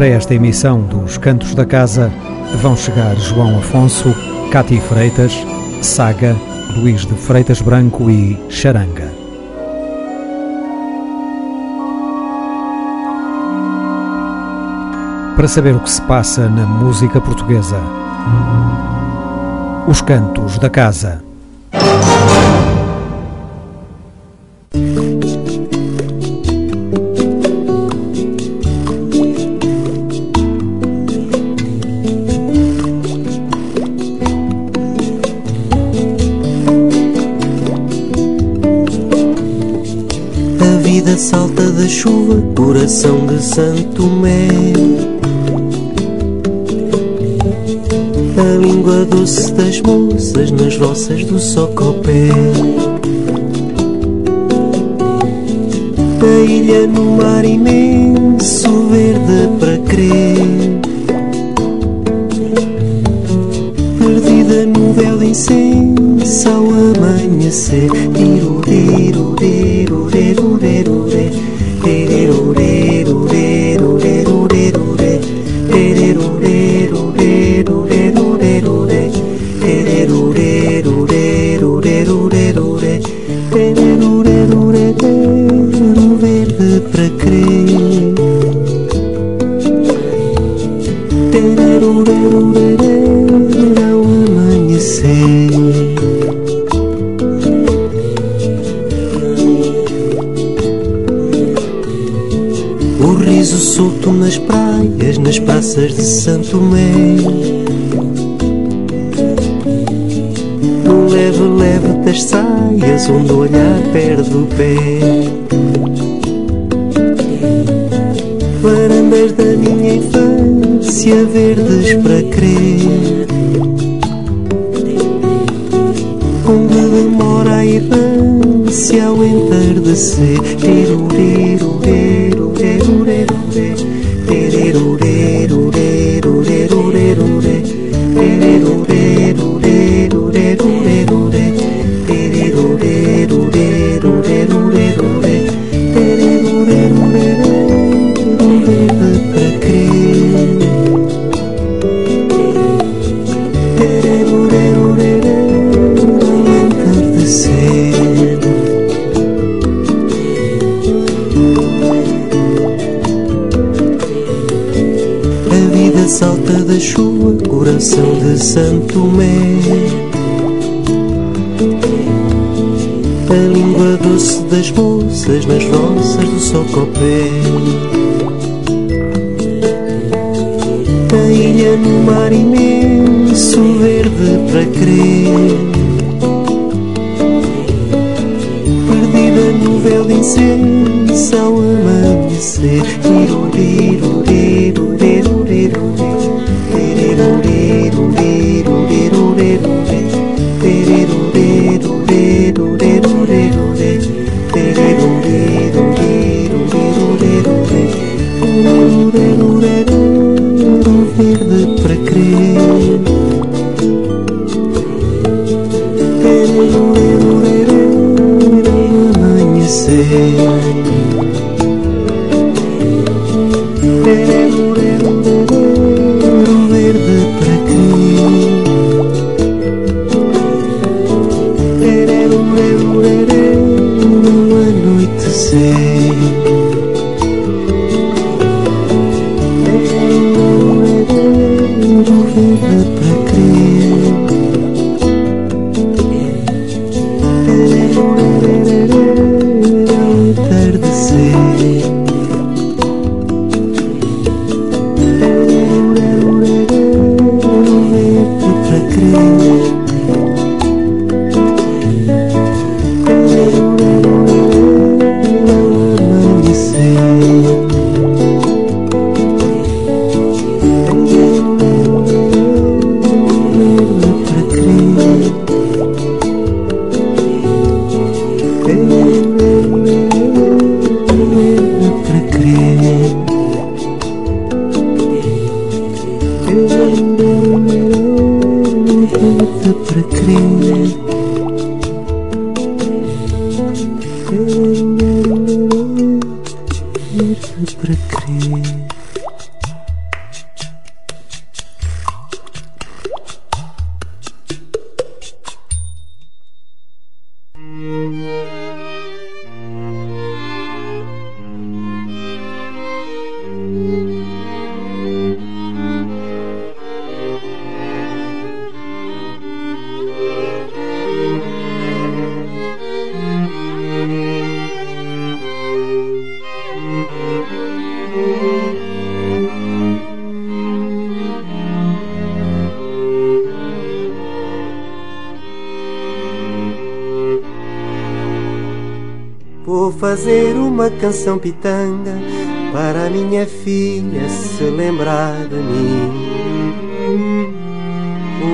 Para esta emissão dos Cantos da Casa vão chegar João Afonso, Cati Freitas, Saga, Luís de Freitas Branco e Charanga. Para saber o que se passa na música portuguesa, os Cantos da Casa. Da chuva, coração de Santo Mé. A língua doce das moças nas roças do Socopé. A ilha no mar imenso, verde para crer. Perdida no véu de incenso ao amanhecer. Tomé. No leve, leve das saias, onde o olhar perde o pé. Varandas da minha infância, verdes para crer. Onde demora a errância ao entardecer. Tiro, tiro, tiro, tiro, das moças nas roças do Socopé. A ilha no mar imenso, verde para crer. Perdida no véu de incenso ao amanhecer. Tiro, tiro, Spirit. Uma canção pitanga para a minha filha se lembrar de mim.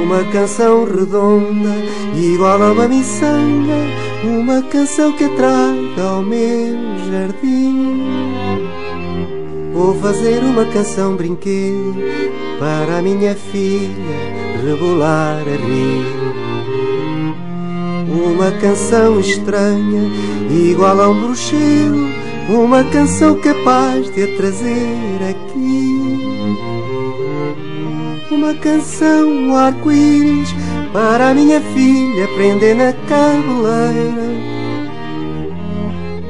Uma canção redonda, igual a uma miçanga, uma canção que traga ao meu jardim. Vou fazer uma canção brinquedo para a minha filha rebolar a rir. Uma canção estranha, igual a um bruxeiro, uma canção capaz de a trazer aqui. Uma canção arco-íris para a minha filha prender na cabeleira.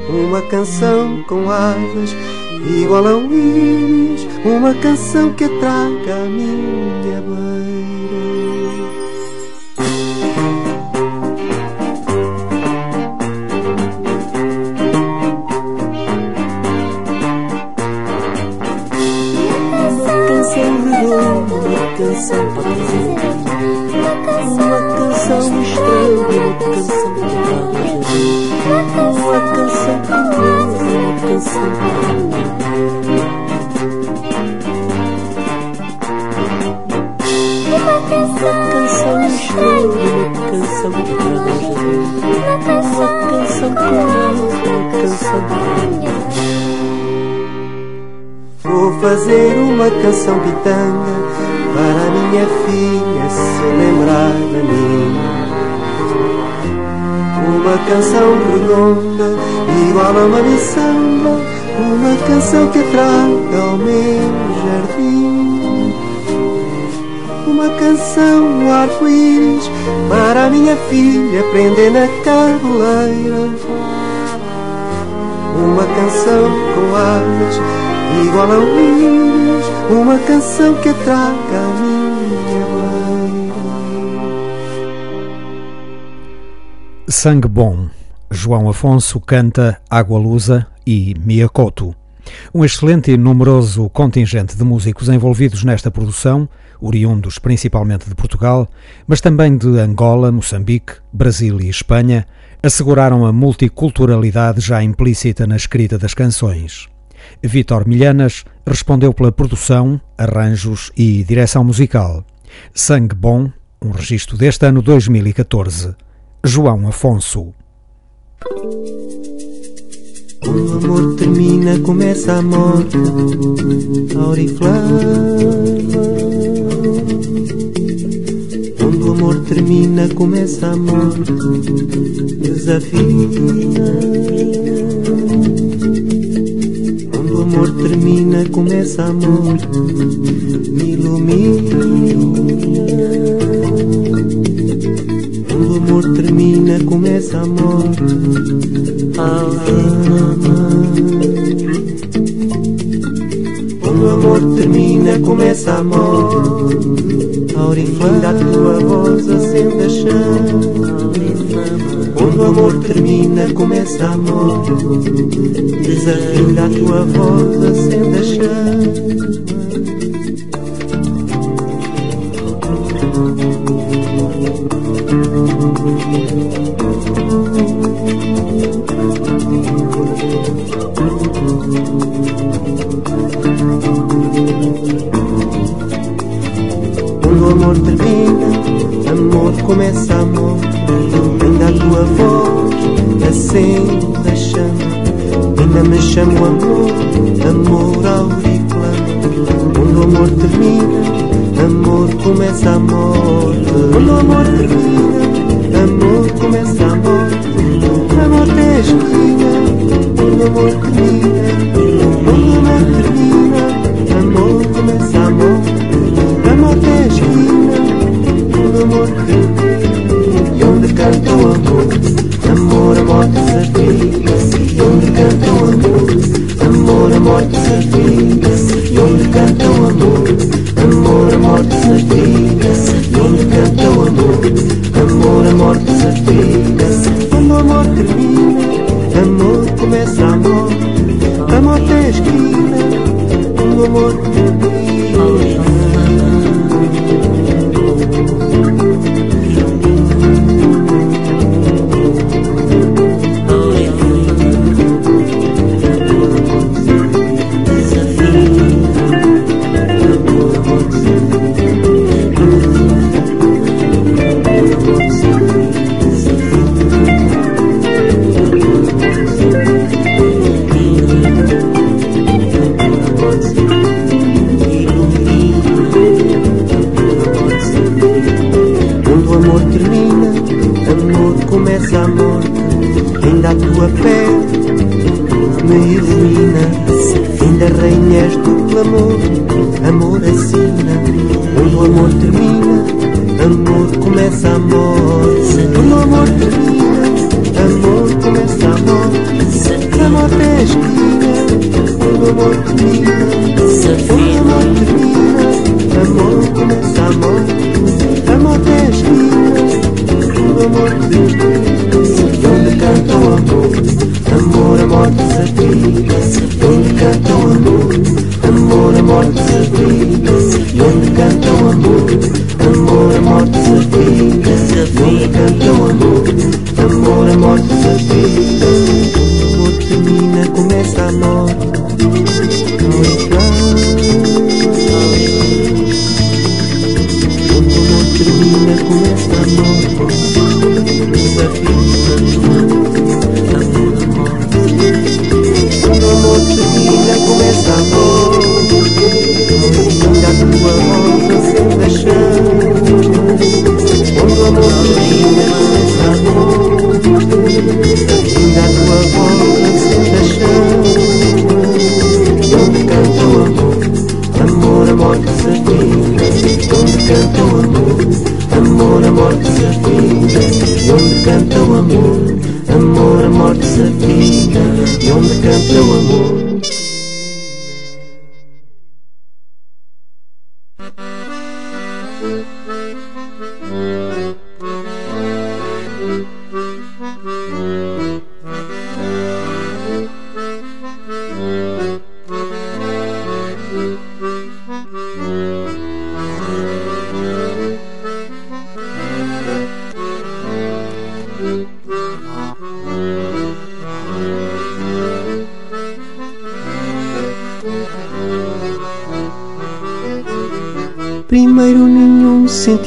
Uma canção com asas igual a um íris, uma canção que traga a minha fazer uma canção pitanga para minha filha se lembrar de mim. Uma canção redonda, igual a uma miçanga, uma canção que traga ao meu jardim. Uma canção arco-íris para a minha filha prender na cabeleira. Uma canção com asas igual a um íris, uma canção que traga minha beira. Sangue Bom. João Afonso canta Água Lusa e Miacoto. Um excelente e numeroso contingente de músicos envolvidos nesta produção, oriundos principalmente de Portugal, mas também de Angola, Moçambique, Brasil e Espanha, asseguraram a multiculturalidade já implícita na escrita das canções. Vítor Milhanas respondeu pela produção, arranjos e direção musical. Sangue Bom, um registro deste ano 2014. João Afonso. Quando o amor termina, começa a morte, auriflama. Quando o amor termina, começa a morte, desafina amor termina, começa amor, me ilumina. Quando o amor termina, começa amor, alma. Quando o amor termina, começa amor, auriflama a tua voz acende a chama. Quando o amor termina, começa amor. Desafinda a tua voz, acende a chama. Quando o amor termina, amor começa a tua voz acende a chama Ainda me chamo amor, amor auriculano Quando o amor termina, amor começa a morte Quando o amor termina, amor, a morte certeza. Onde canta o amor, amor, a morte certeza. Onde canta o amor, amor, a morte certeza. Quando o amor termina, amor começa amor. Amor tem esquina, o amor termina.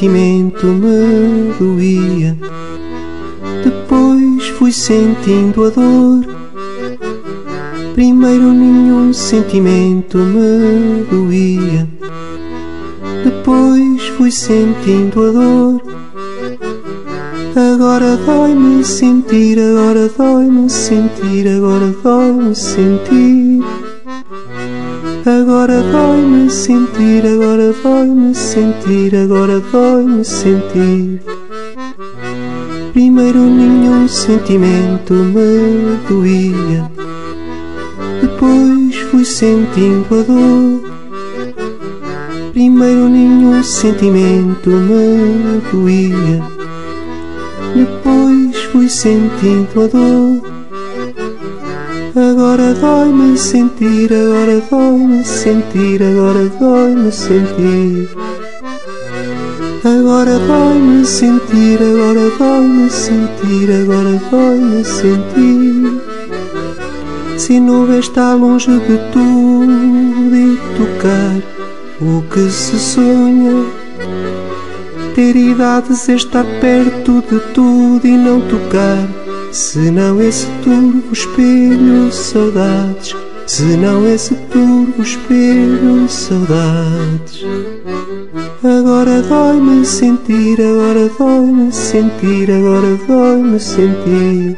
Sentimento me doía. Depois fui sentindo a dor. Primeiro nenhum sentimento me doía. Depois fui sentindo a dor. Agora dói-me sentir, agora dói-me sentir, agora dói-me sentir. Dói-me sentir, agora dói-me sentir, agora dói-me sentir. Primeiro nenhum sentimento me doía, depois fui sentindo a dor. Primeiro nenhum sentimento me doía, depois fui sentindo a dor. Agora dói-me sentir, agora dói-me sentir, agora dói-me sentir. Agora dói-me sentir, agora dói-me sentir, agora dói-me sentir. Se nuvem está longe de tudo e tocar o que se sonha. Ter idades é estar perto de tudo e não tocar se não esse turvo espelho, saudades. Se não esse turvo espelho, saudades. Agora dói-me sentir, agora dói-me sentir, agora dói-me sentir.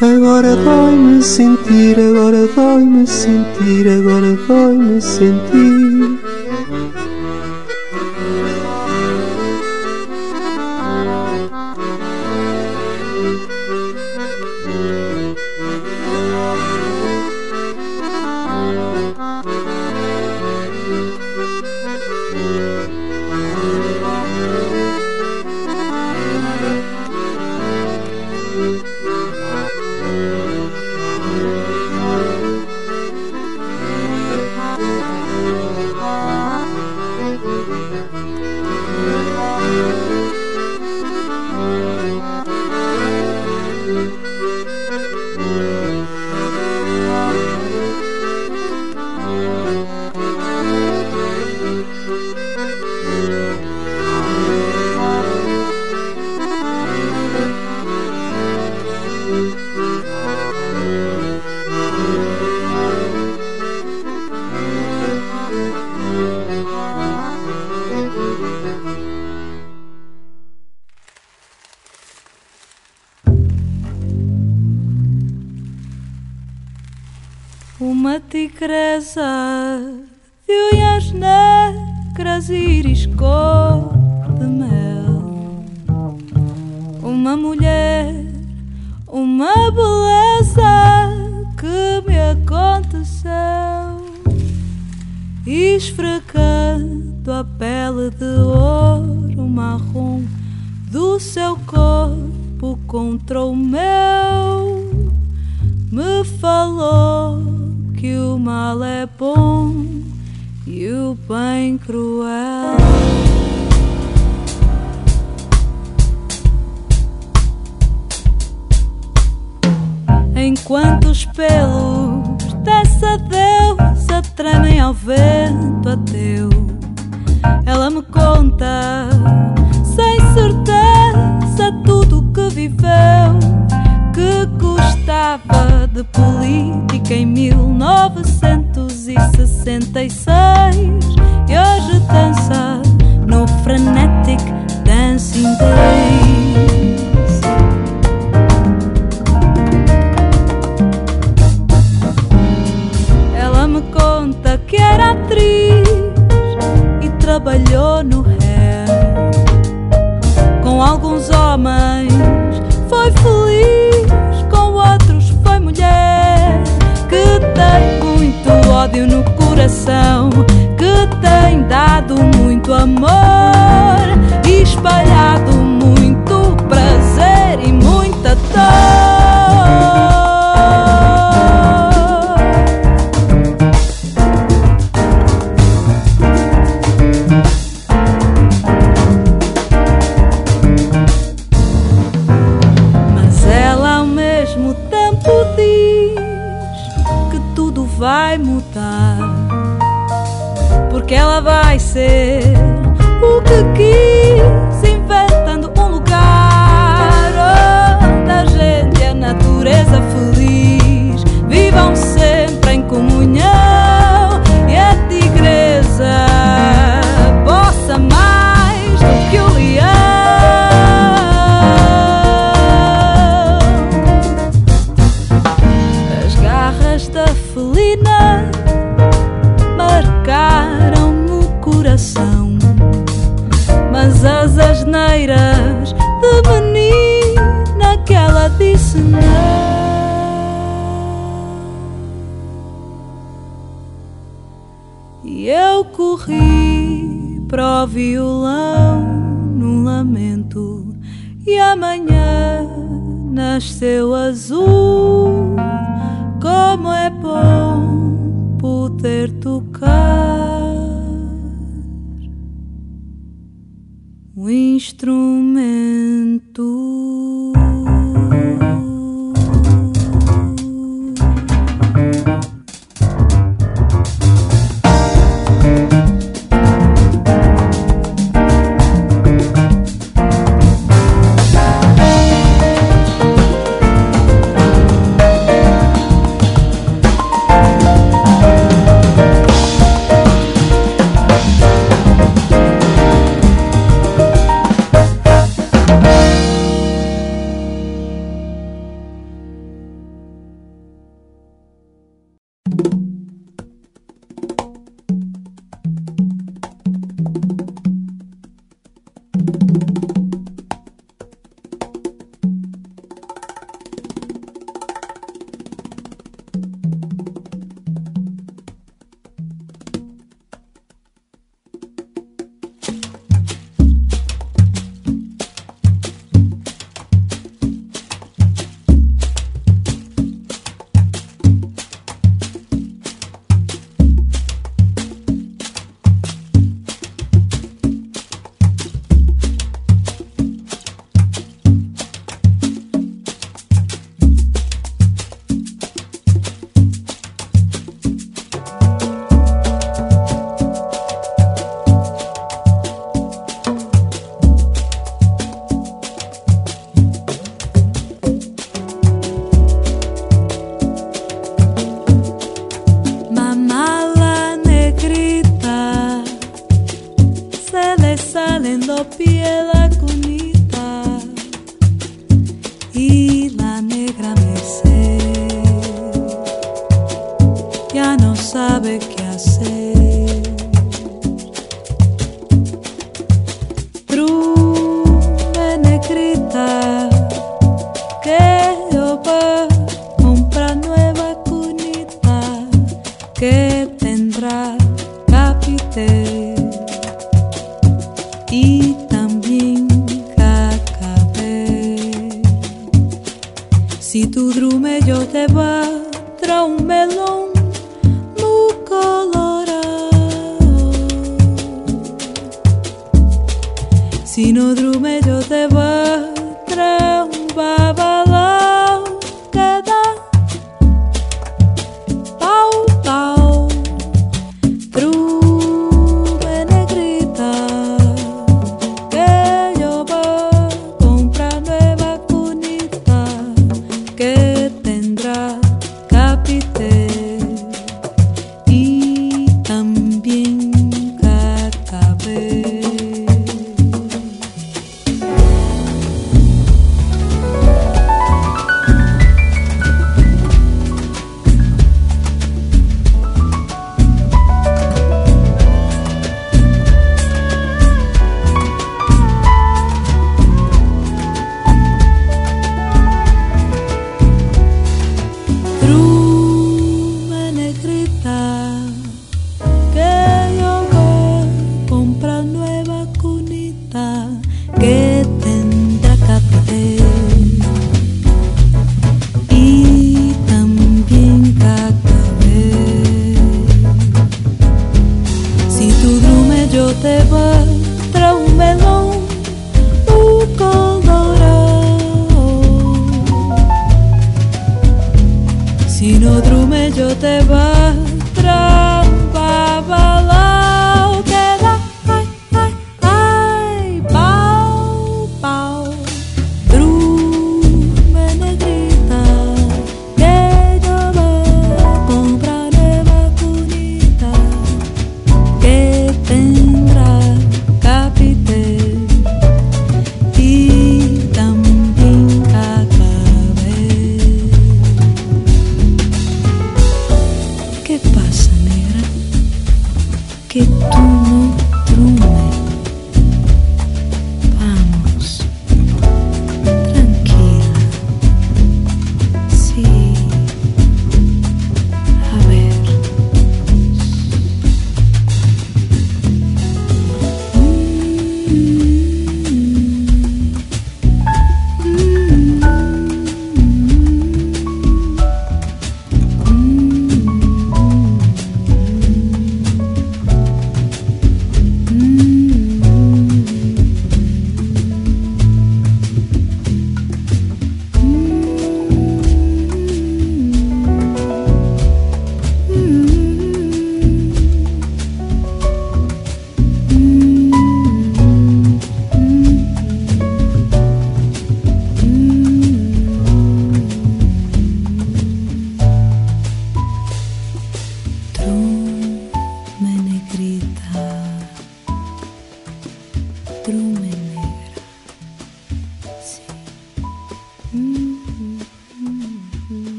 Agora dói-me sentir, agora dói-me sentir, agora dói-me sentir.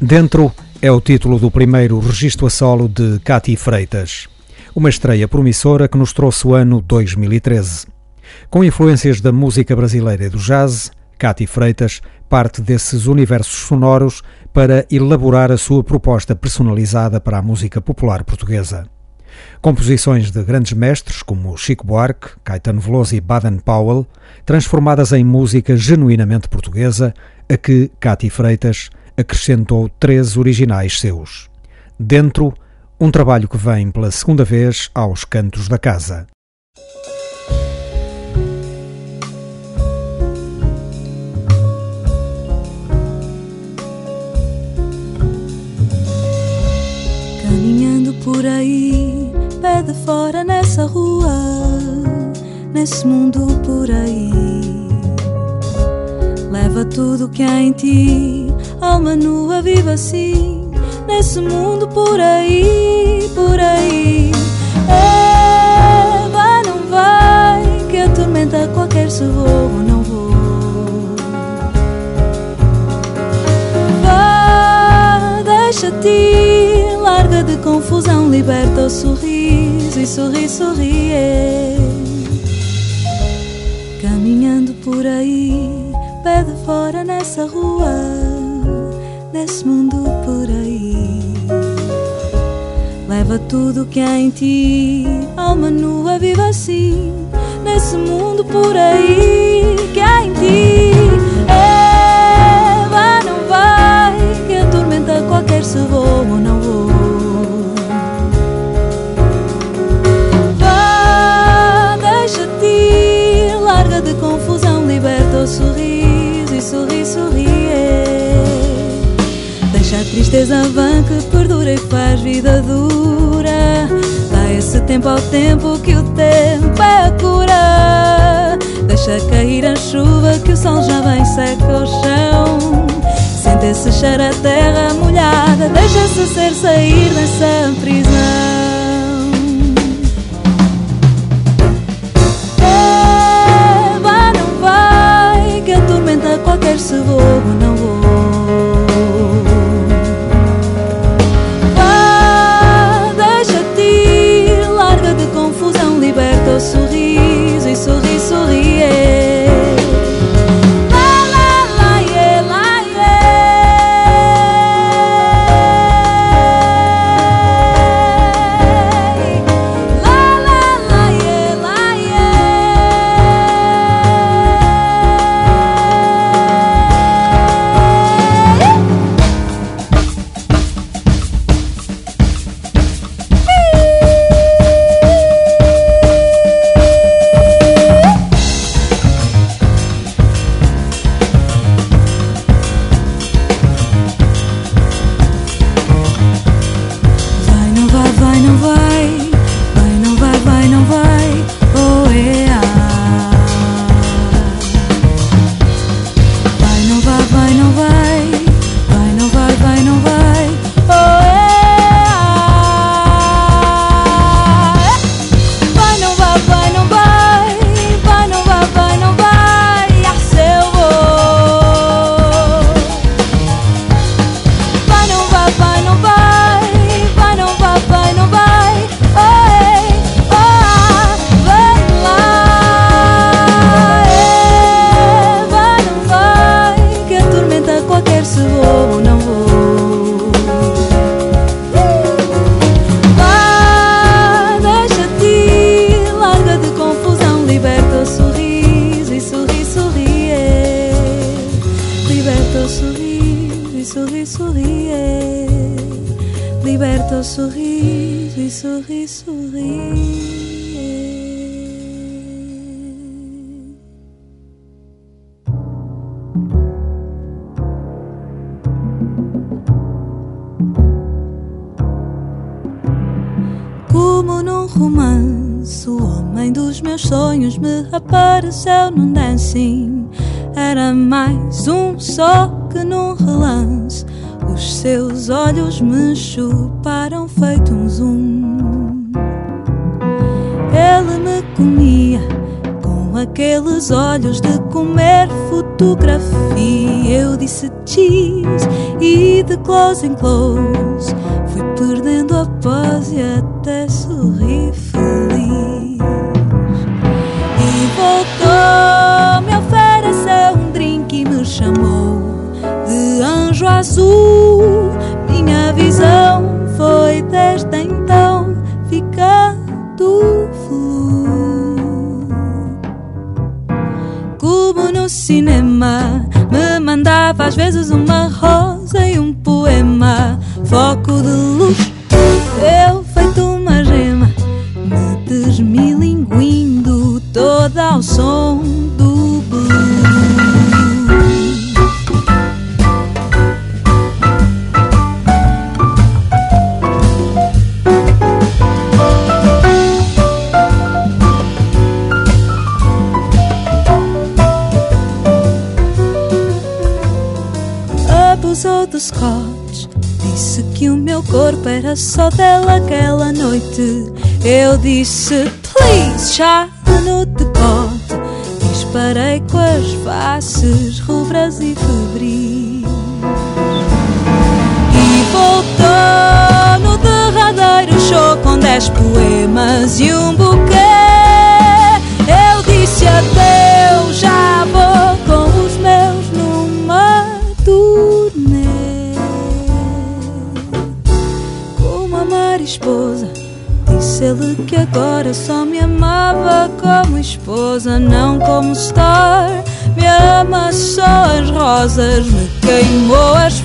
Dentro é o título do primeiro registro a solo de Cati Freitas. Uma estreia promissora que nos trouxe o ano 2013. Com influências da música brasileira e do jazz, Cati Freitas parte desses universos sonoros para elaborar a sua proposta personalizada para a música popular portuguesa. Composições de grandes mestres como Chico Buarque, Caetano Veloso e Baden Powell, transformadas em música genuinamente portuguesa, a que Cati Freitas acrescentou três originais seus. Dentro, um trabalho que vem pela segunda vez aos cantos da casa. Caminhando por aí, de fora nessa rua, nesse mundo por aí. Leva tudo que há em ti alma nua vive assim nesse mundo por aí, por aí. É, vai, não vai, que a tormenta qualquer se vou ou não vou. Vá, deixa-te, confusão liberta o sorriso e sorri, sorri. Caminhando por aí, pé de fora nessa rua, nesse mundo por aí. Leva tudo que há em ti, alma nua, viva assim, nesse mundo por aí que há em ti. Eva não vai, que atormenta qualquer se voo ou não. Sorri, sorri. Deixa a tristeza vã que perdura e faz vida dura. Dá esse tempo ao tempo que o tempo é a cura. Deixa cair a chuva que o sol já vem seca o chão. Sente esse cheiro a terra molhada. Deixa-se ser sair dessa prisão. Close em close Fui perdendo a paz e até sorri feliz. E voltou, me ofereceu um drink e me chamou De anjo azul cinema Me mandava às vezes uma rosa e um poema, foco de luz. Eu feito uma gema, me desmilinguindo toda ao som Eu como star. Me ama só as rosas, me queimou as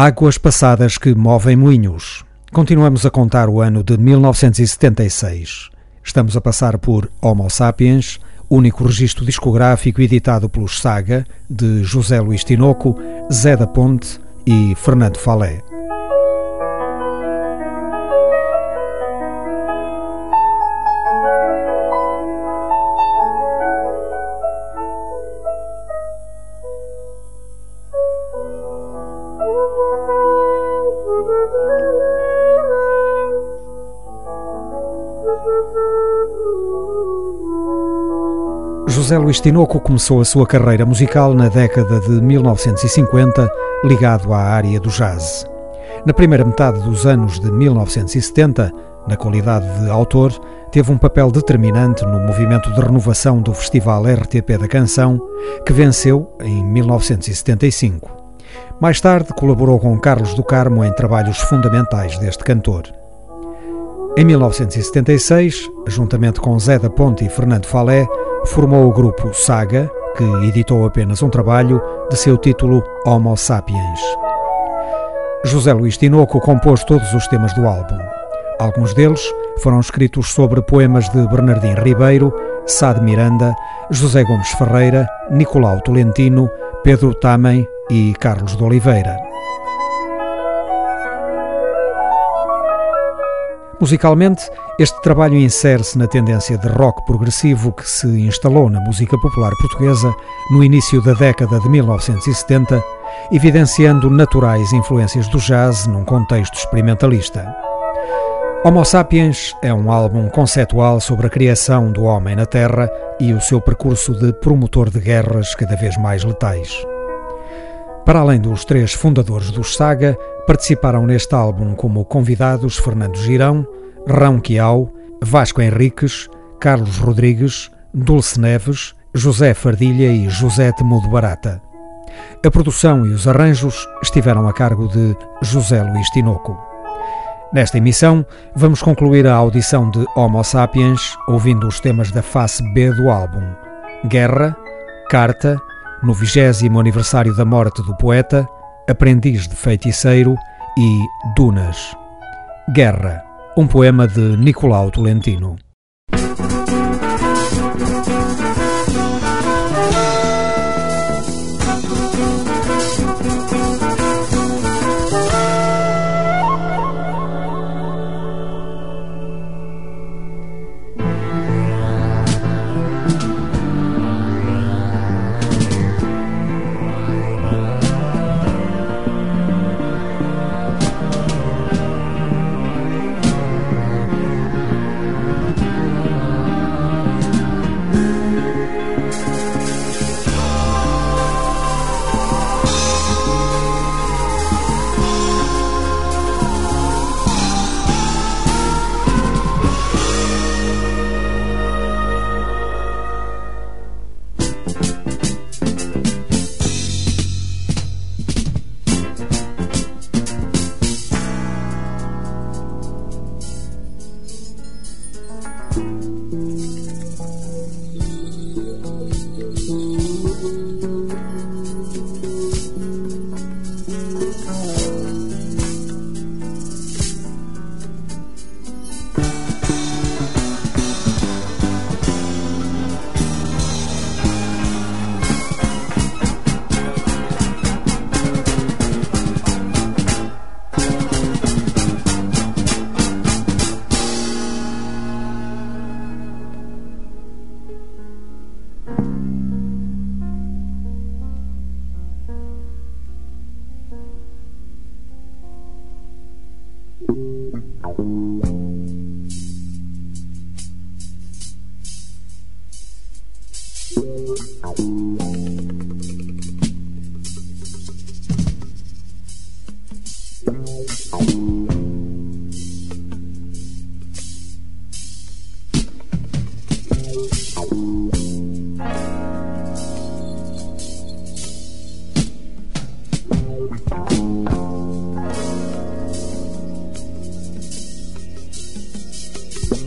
Águas passadas que movem moinhos. Continuamos a contar o ano de 1976. Estamos a passar por Homo Sapiens, único registro discográfico editado pelos Saga, de José Luís Tinoco, Zé da Ponte e Fernando Falé. José Luís Tinoco começou a sua carreira musical na década de 1950, ligado à área do jazz. Na primeira metade dos anos de 1970, na qualidade de autor, teve um papel determinante no movimento de renovação do Festival RTP da Canção, que venceu em 1975. Mais tarde, colaborou com Carlos do Carmo em trabalhos fundamentais deste cantor. Em 1976, juntamente com Zé da Ponte e Fernando Falé, formou o grupo Saga, que editou apenas um trabalho de seu título Homo Sapiens. José Luís Tinoco compôs todos os temas do álbum. Alguns deles foram escritos sobre poemas de Bernardim Ribeiro, Sá de Miranda, José Gomes Ferreira, Nicolau Tolentino, Pedro Tamen e Carlos de Oliveira. Musicalmente, este trabalho insere-se na tendência de rock progressivo que se instalou na música popular portuguesa no início da década de 1970, evidenciando naturais influências do jazz num contexto experimentalista. Homo Sapiens é um álbum conceitual sobre a criação do homem na Terra e o seu percurso de promotor de guerras cada vez mais letais. Para além dos três fundadores dos Saga, participaram neste álbum como convidados Fernando Girão, Rão Quiau, Vasco Henriques, Carlos Rodrigues, Dulce Neves, José Fardilha e José Temudo Barata. A produção e os arranjos estiveram a cargo de José Luís Tinoco. Nesta emissão, vamos concluir a audição de Homo Sapiens ouvindo os temas da face B do álbum: Guerra, Carta, no vigésimo aniversário da morte do poeta, Aprendiz de Feiticeiro e Dunas. Guerra, um poema de Nicolau Tolentino.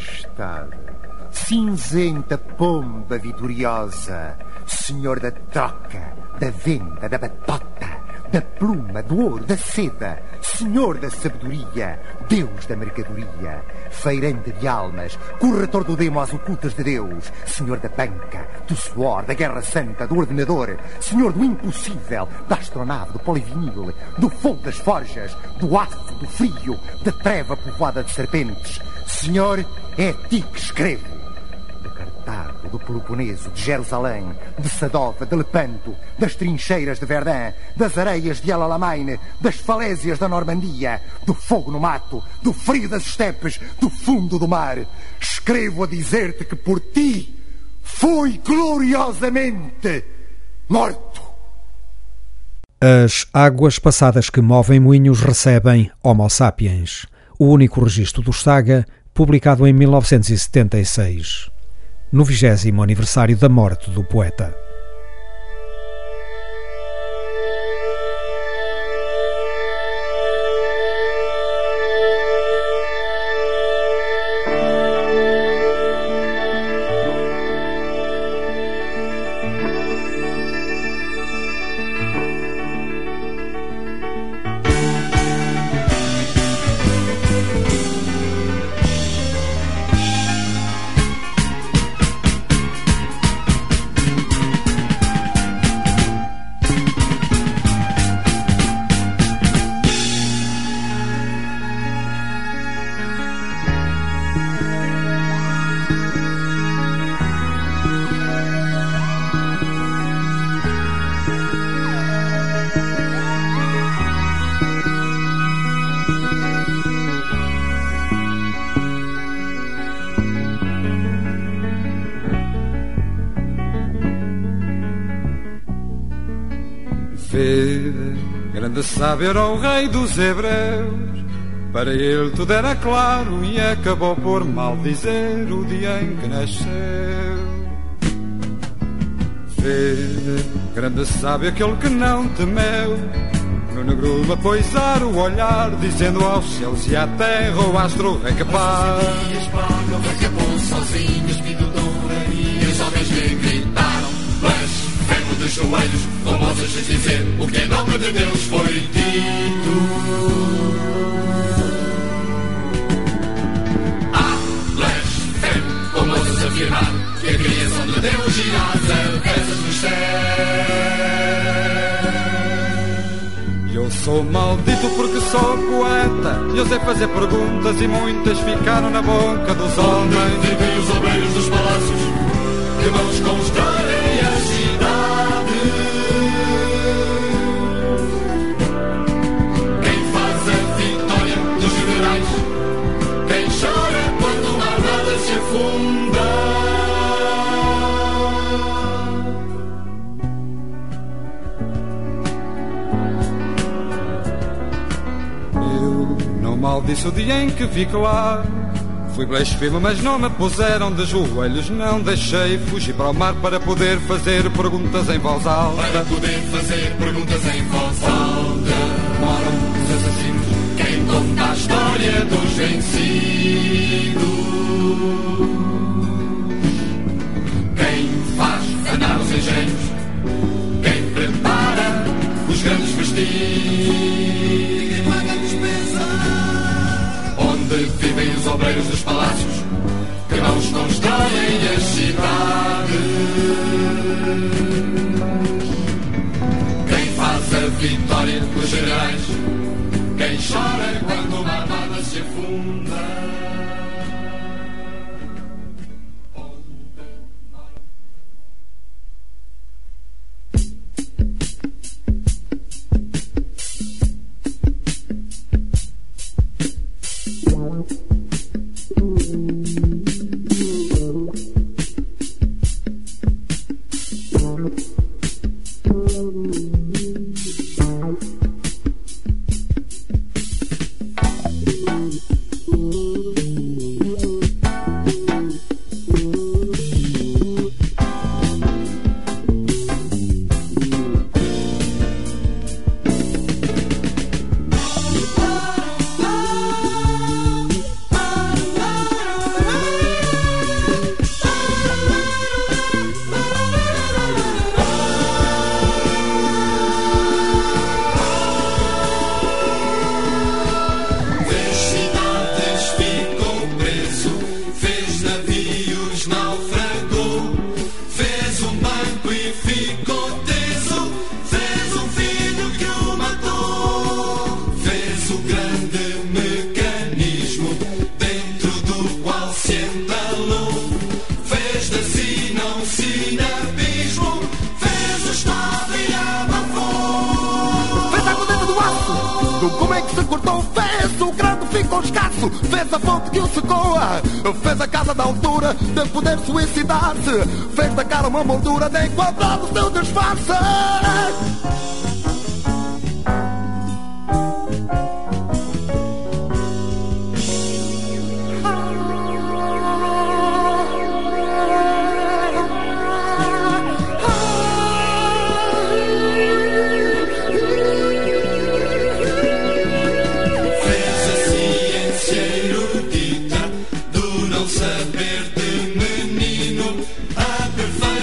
sacra majestade, cinzenta pomba vitoriosa, Senhor da troca, da venda, da batota, da pluma, do ouro, da seda, Senhor da sabedoria, Deus da mercadoria, feirante de almas, corretor do demo às ocultas de Deus, Senhor da banca, do suor, da guerra santa, do ordenador, Senhor do impossível, da astronave, do polivinil, do fogo das forjas, do aço, do frio, da treva povoada de serpentes. Senhor, é ti que escrevo do Peloponeso, de Jerusalém, de Sadova, de Lepanto, das trincheiras de Verdun, das areias de Alalamein, das falésias da Normandia, do fogo no mato, do frio das estepes, do fundo do mar. Escrevo a dizer-te que por ti foi gloriosamente morto. As águas passadas que movem moinhos recebem Homo sapiens, o único registro do Saga, publicado em 1976, no vigésimo aniversário da morte do poeta. Era o rei dos hebreus, para ele tudo era claro e acabou por maldizer o dia em que nasceu. Vê, grande sábio aquele que não temeu, no a poisar o olhar, dizendo aos céus e à terra o astro rei capaz. Acabou sozinho, espírito de joelhos, como ousas dizer o que em nome de Deus foi dito. Blasfemo, como ousas afirmar que a criação de Deus irá às avessas nos céus. Eu sou maldito porque sou poeta. Eu sei fazer perguntas e muitas ficaram na boca dos homens. Onde vivem os obreiros dos palácios que vamos constroem a disse o dia em que vi claro. Fui blasfemo, mas não me puseram de joelhos. Não deixei fugir para o mar para poder fazer perguntas em voz alta. Para poder fazer perguntas em voz alta. Moram os assassinos. Quem conta a história dos vencidos. Obreiros dos palácios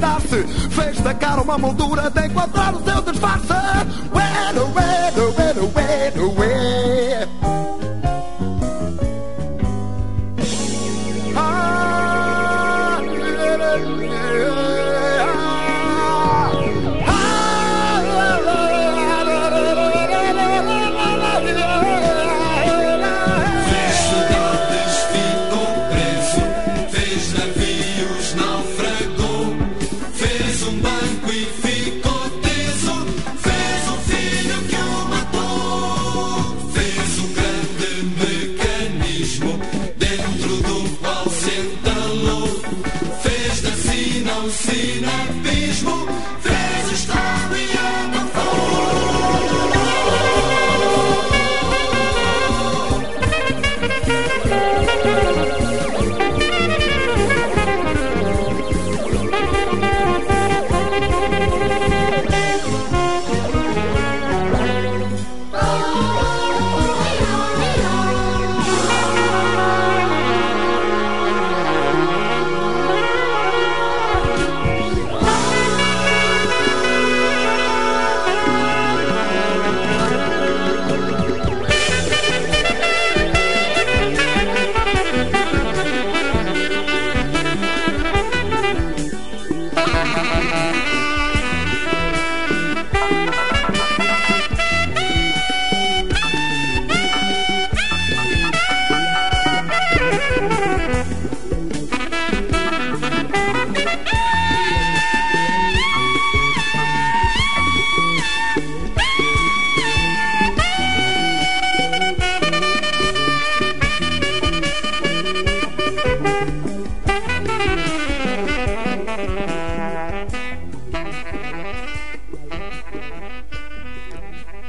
suicidar-se Fez da cara uma moldura de encontrar o seu disfarce. Ué, ué, ué, ué, ué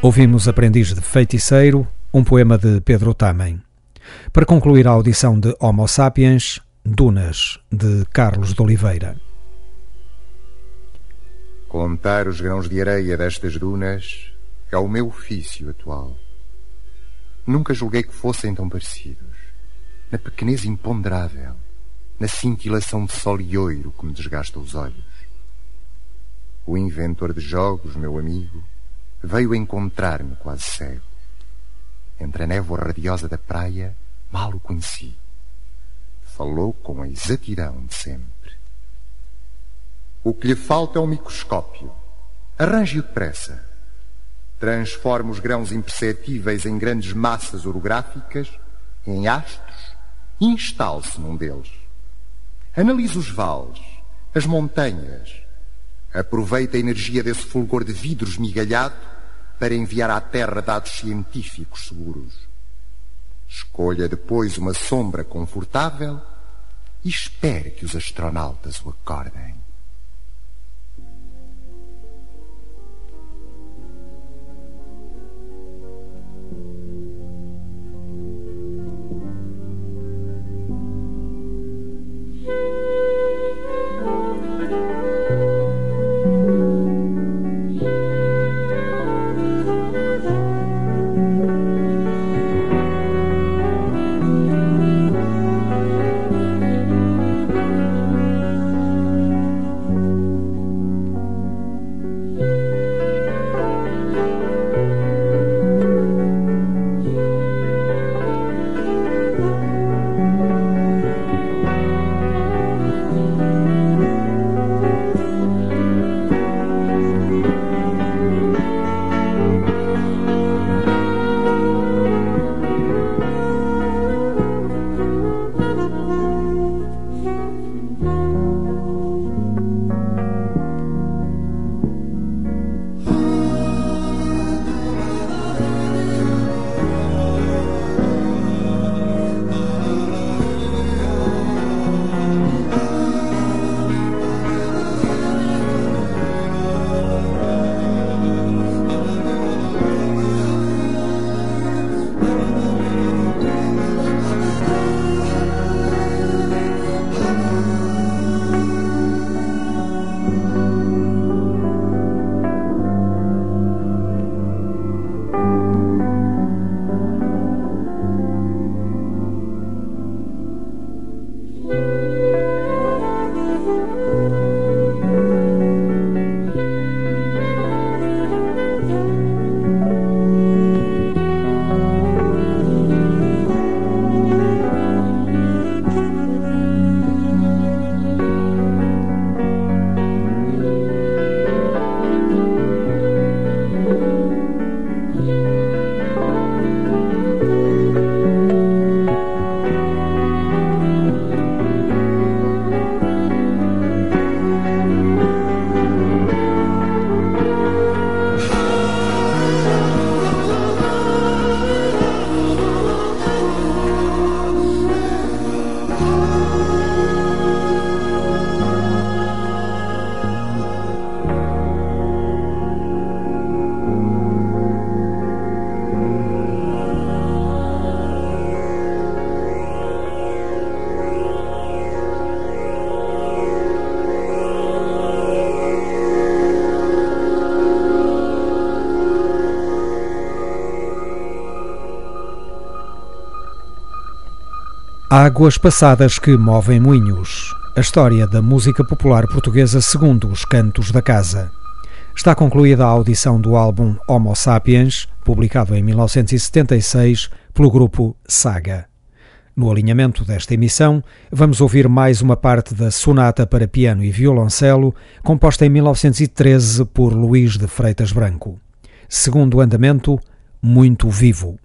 Ouvimos Aprendiz de Feiticeiro, um poema de Pedro Tamen. Para concluir a audição de Homo Sapiens, Dunas, de Carlos de Oliveira. Contar os grãos de areia destas dunas é o meu ofício atual. Nunca julguei que fossem tão parecidos. Na pequenez imponderável, na cintilação de sol e oiro que me desgasta os olhos. O inventor de jogos, meu amigo, veio encontrar-me quase cego. Entre a névoa radiosa da praia, mal o conheci. Falou com a exatidão de sempre. O que lhe falta é um microscópio. Arranje-o depressa. Transforme os grãos imperceptíveis em grandes massas orográficas, em astros, e instale-se num deles. Analise os vales, as montanhas. Aproveite a energia desse fulgor de vidro esmigalhado para enviar à Terra dados científicos seguros. Escolha depois uma sombra confortável e espere que os astronautas o acordem. Águas passadas que movem moinhos. A história da música popular portuguesa segundo os cantos da casa. Está concluída a audição do álbum Homo Sapiens, publicado em 1976 pelo grupo Saga. No alinhamento desta emissão, vamos ouvir mais uma parte da Sonata para Piano e Violoncelo, composta em 1913 por Luís de Freitas Branco. Segundo andamento, muito vivo.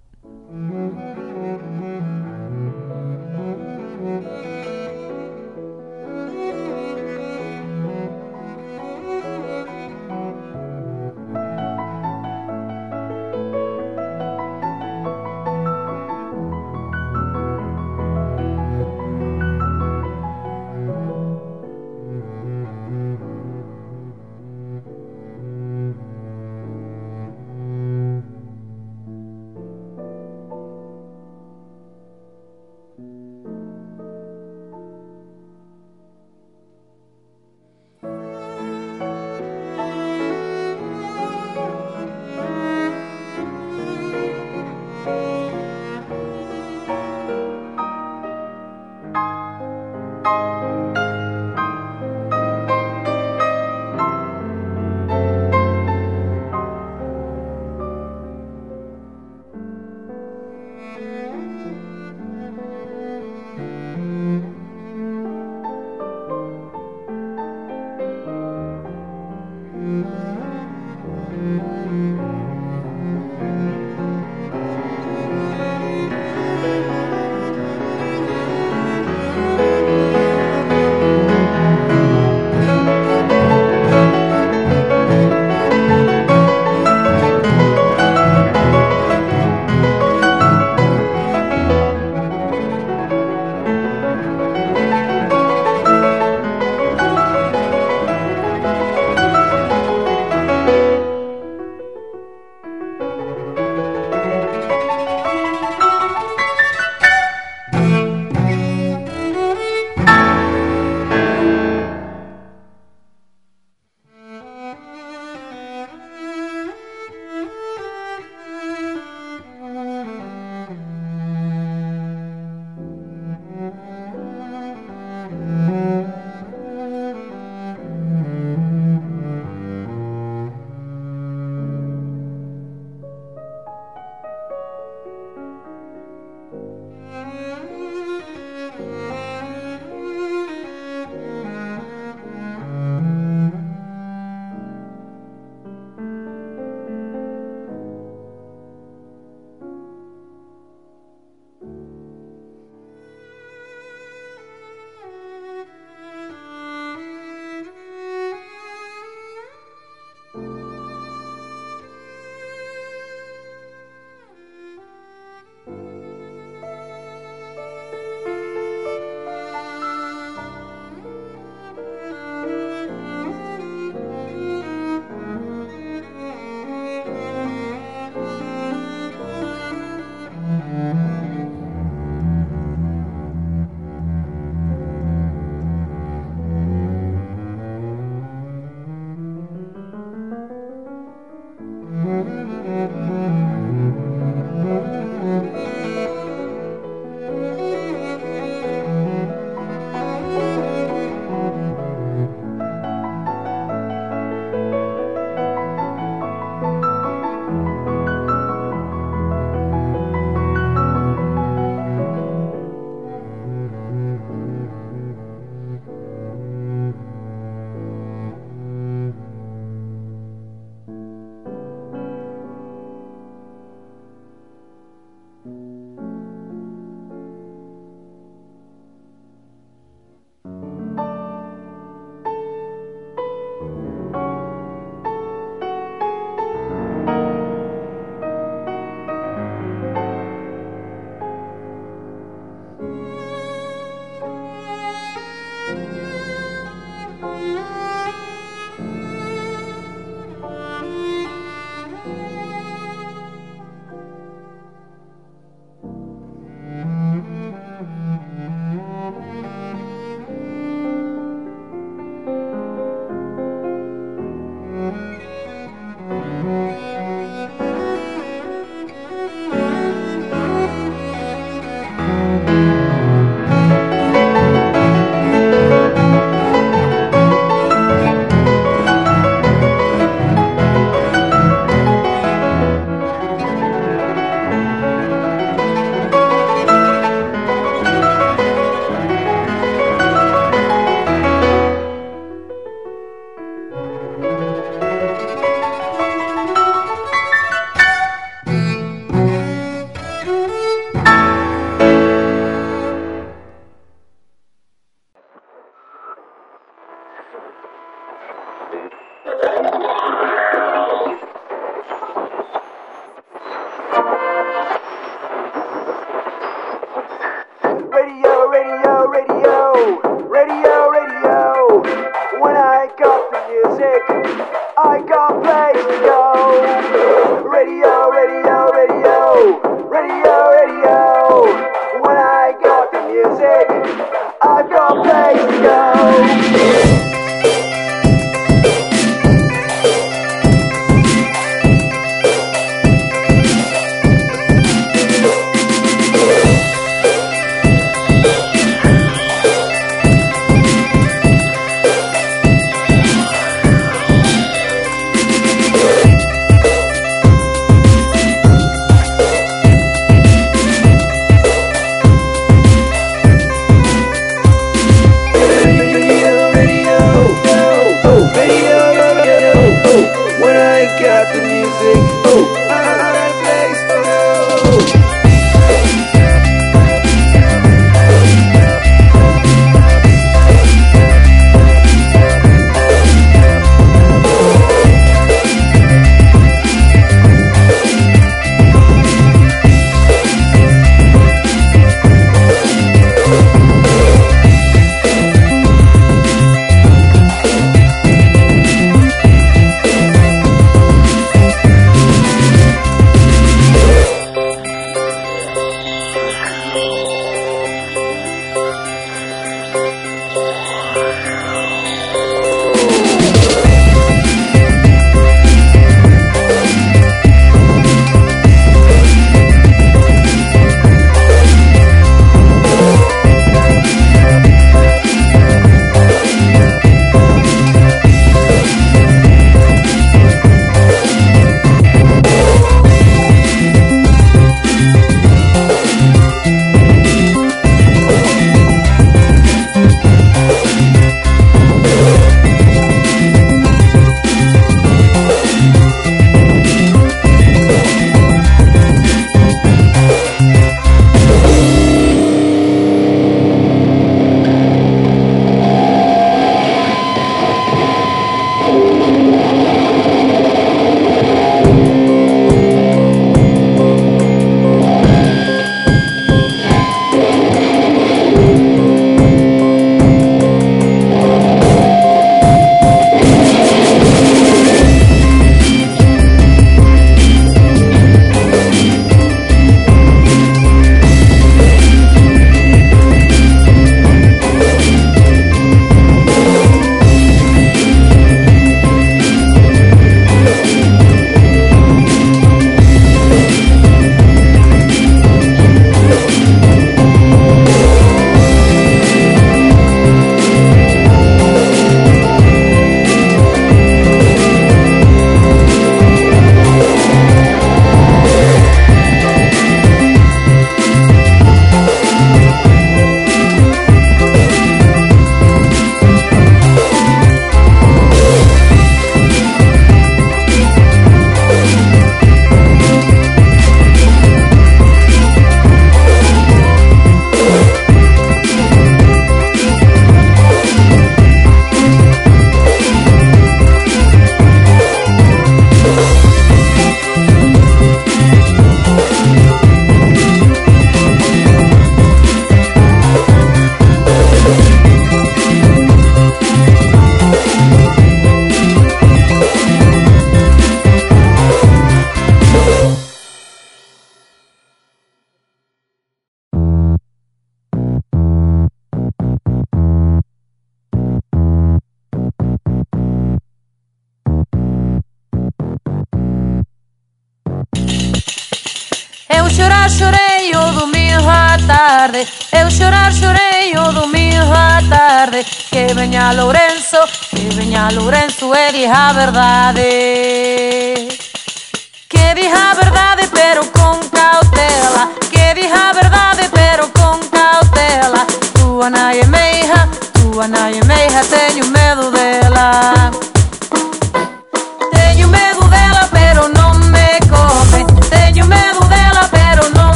A verdade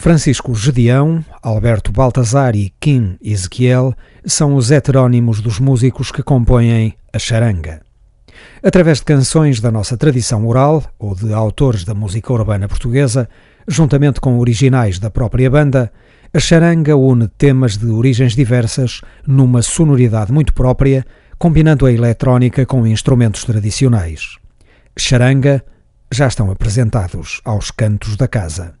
Francisco Gedeão, Alberto Baltazar e Kim Ezequiel são os heterónimos dos músicos que compõem a charanga. Através de canções da nossa tradição oral ou de autores da música urbana portuguesa, juntamente com originais da própria banda, a charanga une temas de origens diversas numa sonoridade muito própria, combinando a eletrónica com instrumentos tradicionais. Charanga já estão apresentados aos cantos da casa.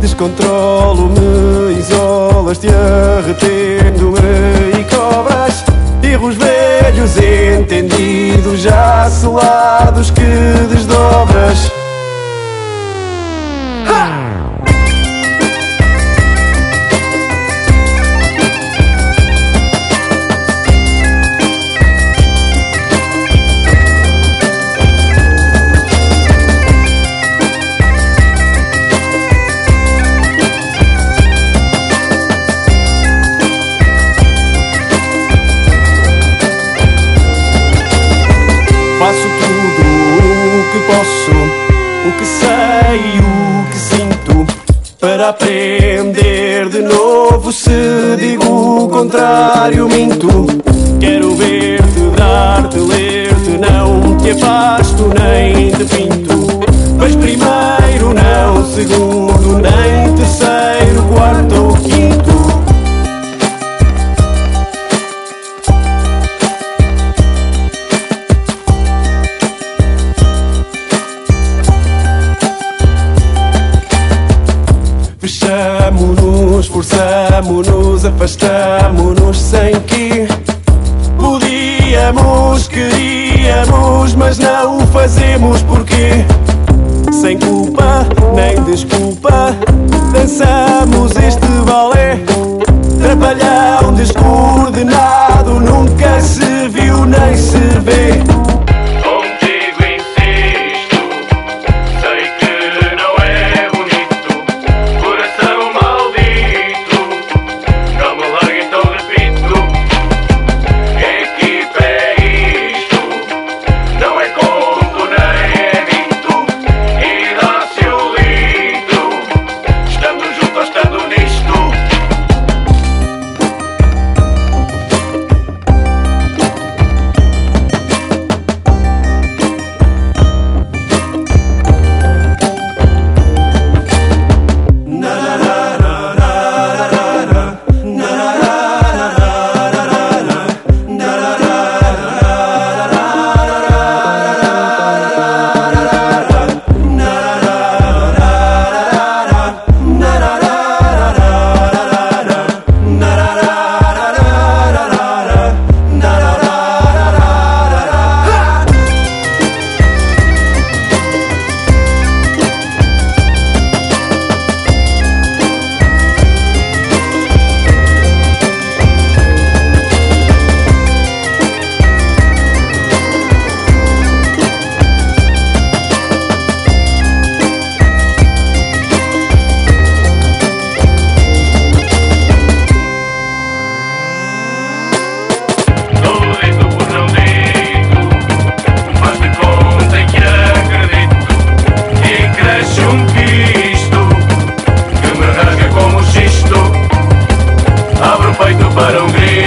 Descontrolo-me, isolas-te arretendo-me e cobras Erros velhos entendidos, já selados que desdobras aprender de novo. Se digo o contrário, minto. Quero ver-te, dar-te, ler-te. Não te afasto nem te pinto. Mas primeiro, não segundo, nem terceiro, quarto fazemos porque Sem culpa, nem desculpa Dançamos foi tubarão grego.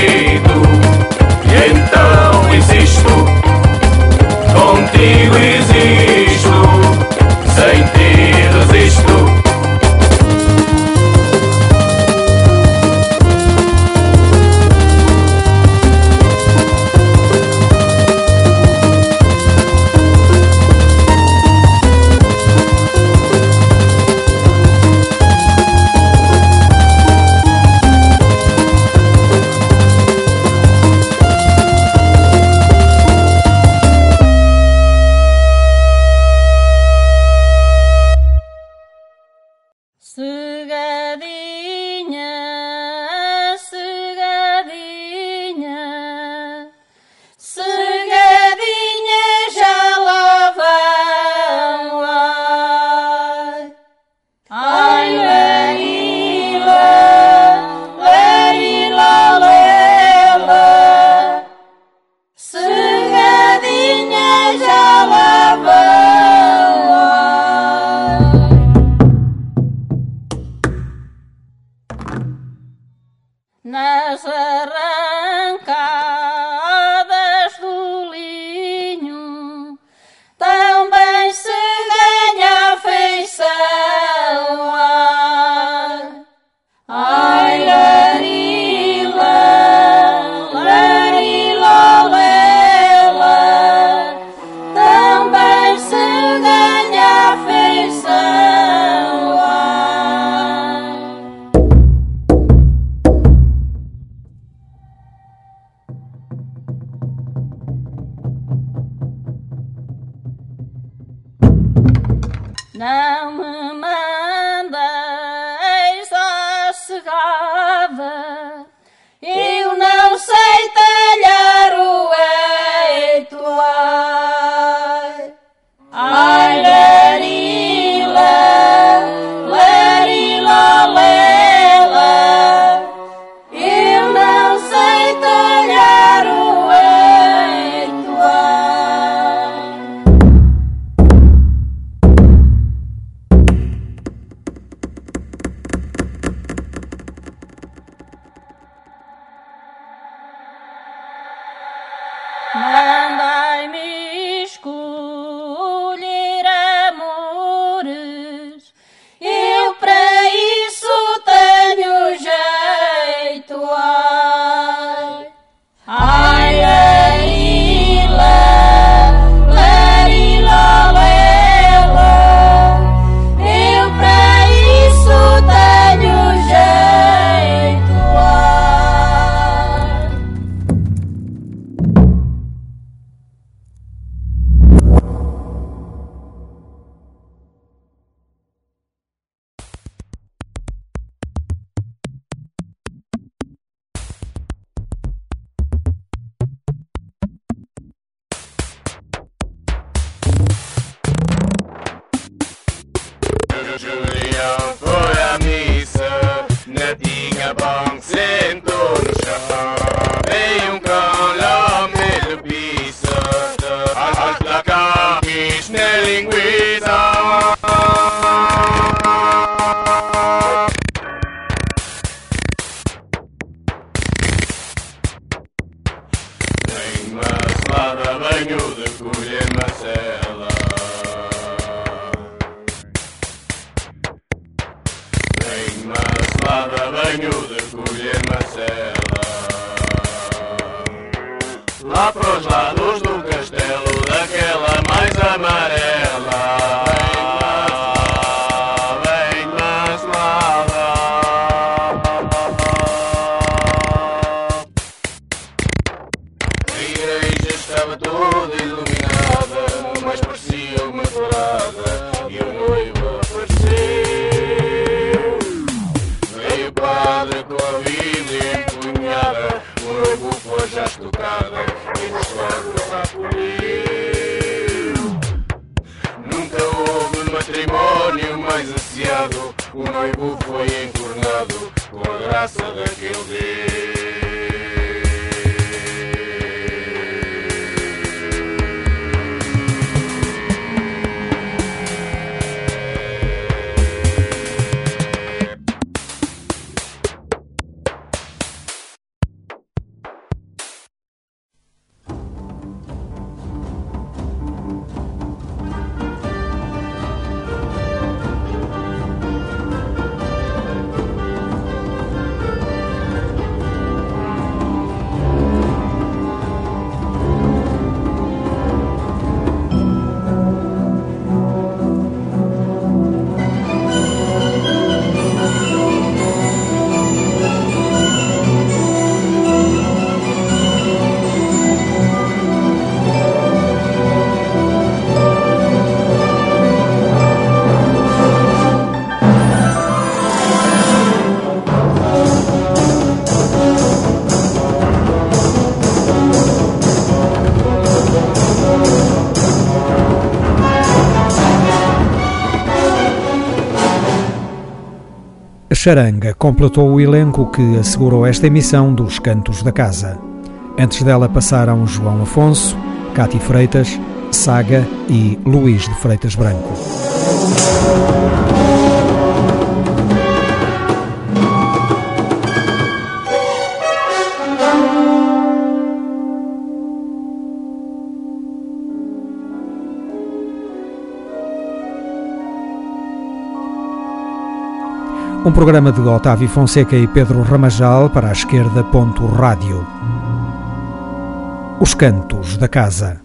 Yeah. Charanga completou o elenco que assegurou esta emissão dos Cantos da Casa. Antes dela passaram João Afonso, Cátia Freitas, Saga e Luís de Freitas Branco. Um programa de Otávio Fonseca e Pedro Ramajal para a esquerda. Ponto rádio. Os Cantos da Casa.